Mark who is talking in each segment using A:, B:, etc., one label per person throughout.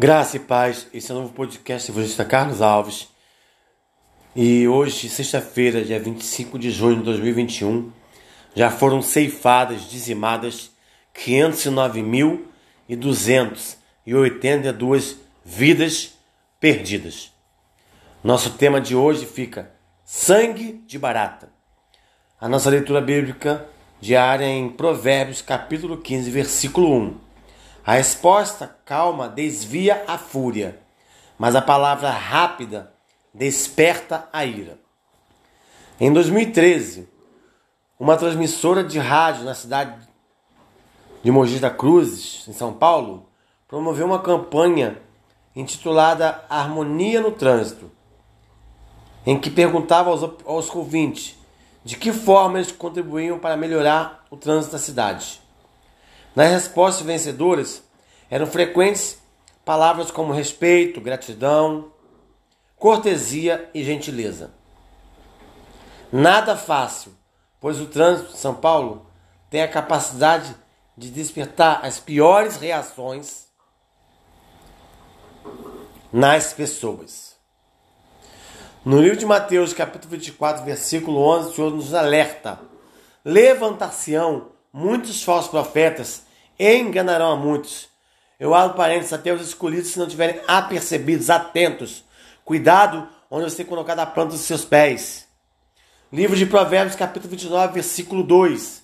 A: Graça e paz, esse é o novo podcast evangelista Carlos Alves. E hoje, sexta-feira, dia 25 de junho de 2021, já foram ceifadas, dizimadas 509.282 vidas perdidas. Nosso tema de hoje fica Sangue de Barata. A nossa leitura bíblica diária em Provérbios, capítulo 15, versículo 1. A resposta calma desvia a fúria, mas a palavra rápida desperta a ira. Em 2013, uma transmissora de rádio na cidade de Mogi das Cruzes, em São Paulo, promoveu uma campanha intitulada Harmonia no Trânsito, em que perguntava aos, aos ouvintes de que forma eles contribuíam para melhorar o trânsito da cidade. Nas respostas vencedoras eram frequentes palavras como respeito, gratidão, cortesia e gentileza. Nada fácil, pois o trânsito de São Paulo tem a capacidade de despertar as piores reações nas pessoas. No livro de Mateus, capítulo 24, versículo 11, o Senhor nos alerta: Levantar-se-ão muitos falsos profetas enganarão a muitos. Eu abro parênteses até os escolhidos se não tiverem apercebidos, atentos. Cuidado onde você colocar a planta dos seus pés. Livro de Provérbios, capítulo 29, versículo 2.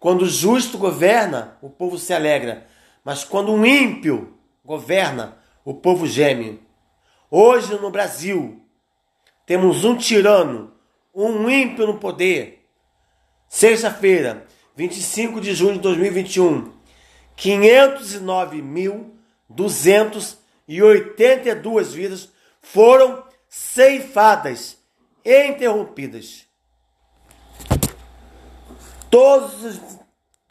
A: Quando o justo governa, o povo se alegra, mas quando um ímpio governa, o povo geme. Hoje no Brasil, temos um tirano, um ímpio no poder. Sexta-feira, 25 de junho de 2021. 509.282 vidas foram ceifadas e interrompidas. Todos,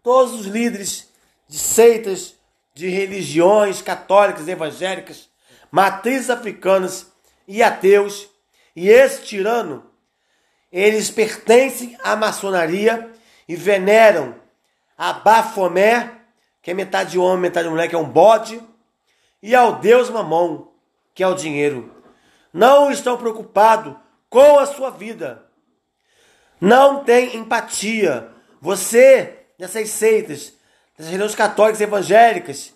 A: todos os líderes de seitas, de religiões católicas, evangélicas, matrizes africanas e ateus, e esse tirano, eles pertencem à maçonaria e veneram a Bafomé que é metade homem, metade mulher, que é um bode, e ao Deus Mamon, que é o dinheiro. Não estão preocupados com a sua vida. Não tem empatia. Você, nessas seitas, das religiões católicas evangélicas,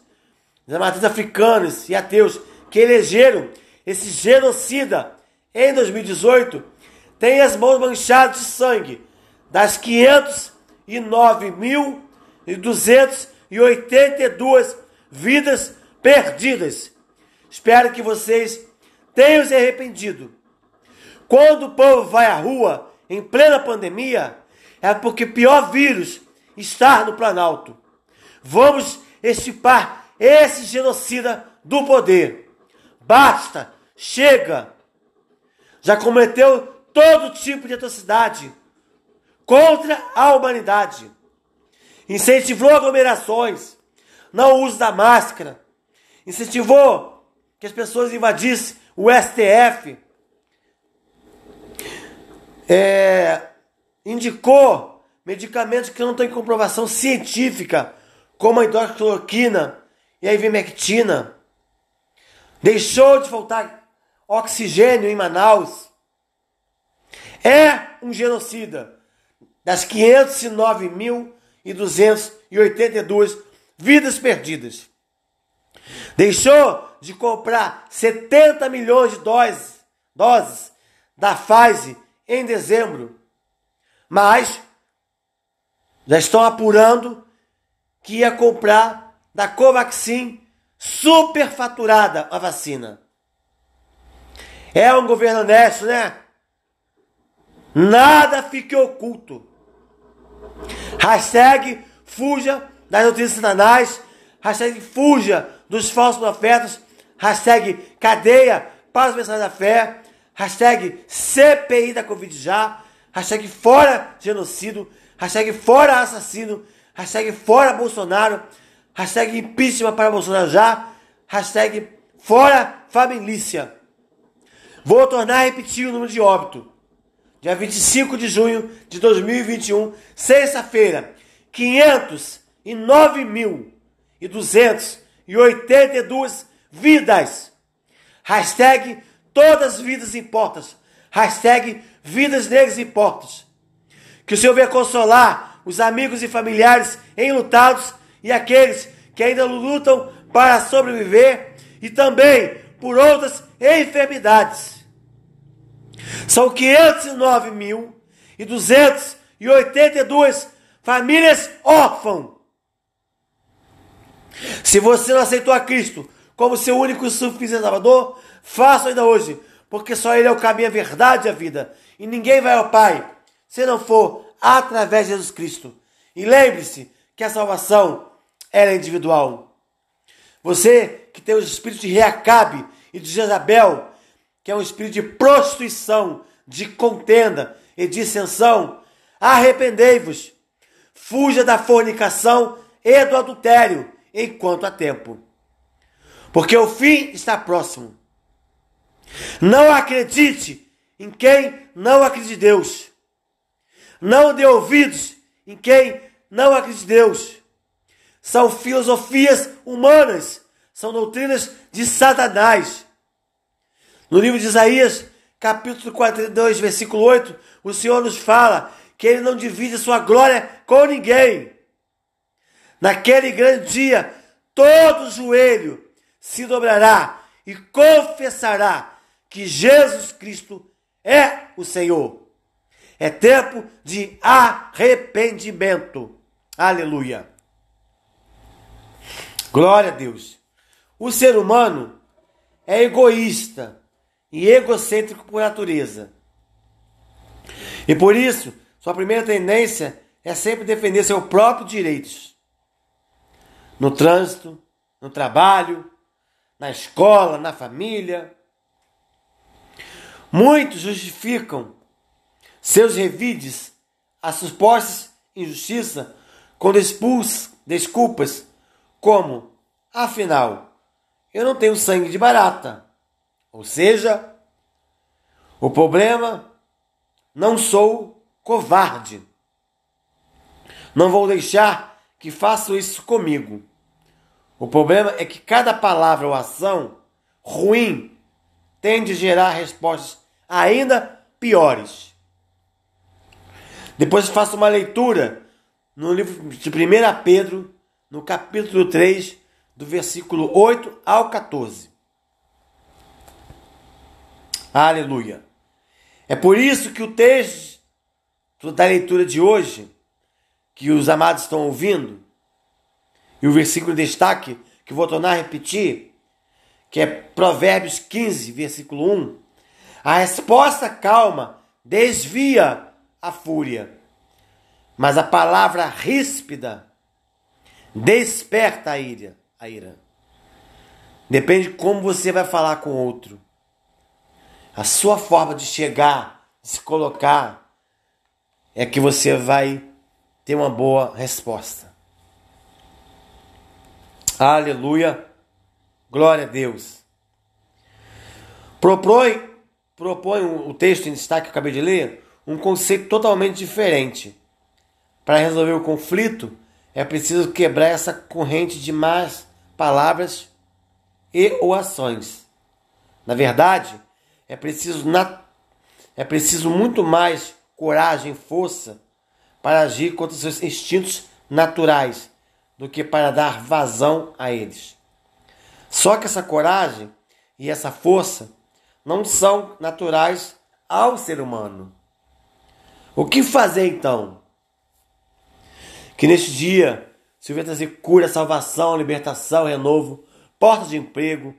A: das matrizes africanas e ateus, que elegeram esse genocida em 2018, tem as mãos manchadas de sangue das 509.200 e 82 vidas perdidas. Espero que vocês tenham se arrependido. Quando o povo vai à rua em plena pandemia, é porque pior vírus está no Planalto. Vamos estipar esse genocida do poder. Basta, chega. Já cometeu todo tipo de atrocidade contra a humanidade incentivou aglomerações, não uso da máscara, incentivou que as pessoas invadissem o STF, é, indicou medicamentos que não têm comprovação científica, como a hidroxicloroquina e a ivermectina. Deixou de faltar oxigênio em Manaus. É um genocida. Das 509 mil e 282 vidas perdidas. Deixou de comprar 70 milhões de doses, doses da Pfizer em dezembro, mas já estão apurando que ia comprar da Covaxin superfaturada a vacina. É um governo honesto, né? Nada fique oculto. Hashtag fuja das notícias satanás. Hashtag fuja dos falsos profetas. Hashtag cadeia para os mensagens da fé. Hashtag CPI da Covid já. Hashtag fora genocídio. Hashtag fora assassino. Hashtag fora Bolsonaro. Hashtag impeachment para Bolsonaro já. Hashtag fora família. Vou tornar a repetir o número de óbito dia 25 de junho de 2021, sexta-feira, 509.282 vidas. Hashtag todas vidas importam. Hashtag vidas negras importam. Que o Senhor venha consolar os amigos e familiares enlutados e aqueles que ainda lutam para sobreviver e também por outras enfermidades. São 509 mil e 282 famílias órfãs. Se você não aceitou a Cristo como seu único e suficiente Salvador, faça ainda hoje, porque só Ele é o caminho, a verdade e a vida. E ninguém vai ao Pai se não for através de Jesus Cristo. E lembre-se que a salvação é individual. Você que tem o espírito de Reacabe e de Jezabel, que é um espírito de prostituição, de contenda e dissensão, arrependei-vos. Fuja da fornicação e do adultério enquanto há tempo. Porque o fim está próximo. Não acredite em quem não acredita em Deus. Não dê ouvidos em quem não acredita em Deus. São filosofias humanas, são doutrinas de Satanás. No livro de Isaías, capítulo 42, versículo 8, o Senhor nos fala que ele não divide sua glória com ninguém. Naquele grande dia, todo joelho se dobrará e confessará que Jesus Cristo é o Senhor. É tempo de arrependimento. Aleluia. Glória a Deus. O ser humano é egoísta e egocêntrico por natureza. E por isso, sua primeira tendência é sempre defender seus próprios direitos. No trânsito, no trabalho, na escola, na família. Muitos justificam seus revides a supostas injustiça quando expulsam desculpas como, afinal, eu não tenho sangue de barata. Ou seja, o problema não sou covarde. Não vou deixar que façam isso comigo. O problema é que cada palavra ou ação ruim tende a gerar respostas ainda piores. Depois faço uma leitura no livro de 1 Pedro, no capítulo 3, do versículo 8 ao 14. Aleluia. É por isso que o texto da leitura de hoje, que os amados estão ouvindo, e o versículo de destaque, que vou tornar a repetir, que é Provérbios 15, versículo 1. A resposta calma desvia a fúria, mas a palavra ríspida desperta a ira. A ira. Depende de como você vai falar com o outro. A sua forma de chegar, de se colocar, é que você vai ter uma boa resposta. Aleluia. Glória a Deus. Propõe, propõe o texto em destaque que eu acabei de ler, um conceito totalmente diferente. Para resolver o conflito, é preciso quebrar essa corrente de más palavras e ou ações. Na verdade, é preciso, é preciso muito mais coragem força para agir contra seus instintos naturais do que para dar vazão a eles. Só que essa coragem e essa força não são naturais ao ser humano. O que fazer então? Que neste dia se venha trazer cura, salvação, libertação, renovo, portas de emprego,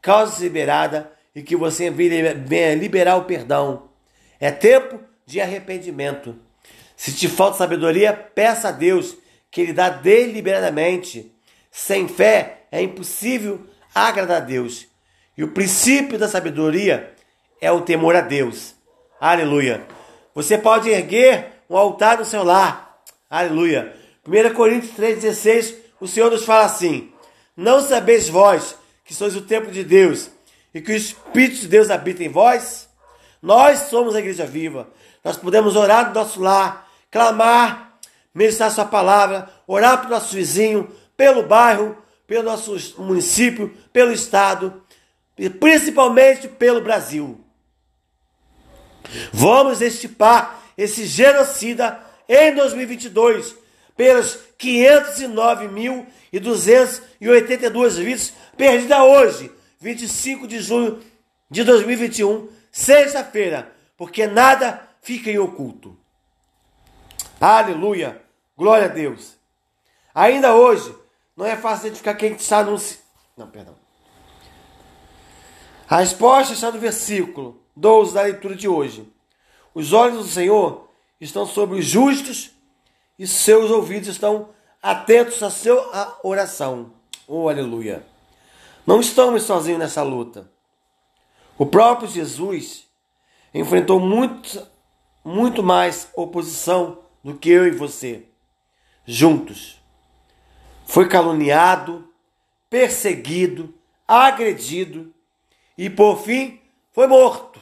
A: causas liberada e que você venha liberar o perdão. É tempo de arrependimento. Se te falta sabedoria, peça a Deus que Ele dá deliberadamente. Sem fé é impossível agradar a Deus. E o princípio da sabedoria é o temor a Deus. Aleluia. Você pode erguer um altar no seu lar. Aleluia. 1 Coríntios 3,16, o Senhor nos fala assim: Não sabeis vós que sois o templo de Deus e que o Espírito de Deus habita em vós? Nós somos a igreja viva. Nós podemos orar no nosso lar, clamar, ministrar sua palavra, orar para o nosso vizinho, pelo bairro, pelo nosso município, pelo estado e principalmente pelo Brasil. Vamos estipar esse genocida em 2022 pelas 509.282 vidas perdidas hoje, 25 de junho de 2021, sexta-feira, porque nada fica em oculto. Aleluia! Glória a Deus! Ainda hoje, não é fácil identificar quem está anunciando. Não, perdão. A resposta está no versículo 12 da leitura de hoje. Os olhos do Senhor estão sobre os justos e seus ouvidos estão atentos à sua oração. Oh, aleluia! Não estamos sozinhos nessa luta. O próprio Jesus enfrentou muito, muito mais oposição do que eu e você, juntos. Foi caluniado, perseguido, agredido e, por fim, foi morto.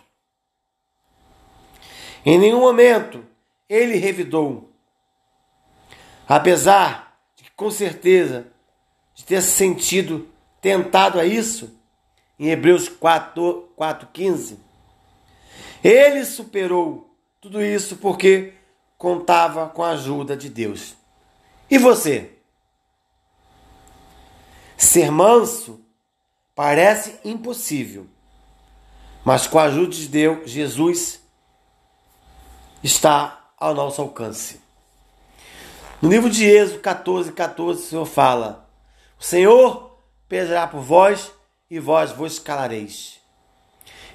A: Em nenhum momento ele revidou. Apesar de que, com certeza, de ter se sentido tentado a isso, em Hebreus 4, 4,15, ele superou tudo isso porque contava com a ajuda de Deus. E você? Ser manso parece impossível, mas com a ajuda de Deus, Jesus está ao nosso alcance. No livro de Êxodo 14, 14, o Senhor fala: O Senhor pesará por vós e vós vos calareis.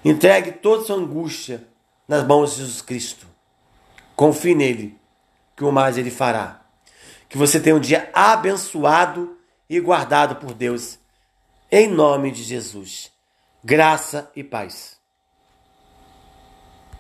A: Entregue toda sua angústia nas mãos de Jesus Cristo. Confie nele, que o mais ele fará. Que você tenha um dia abençoado e guardado por Deus. Em nome de Jesus. Graça e paz.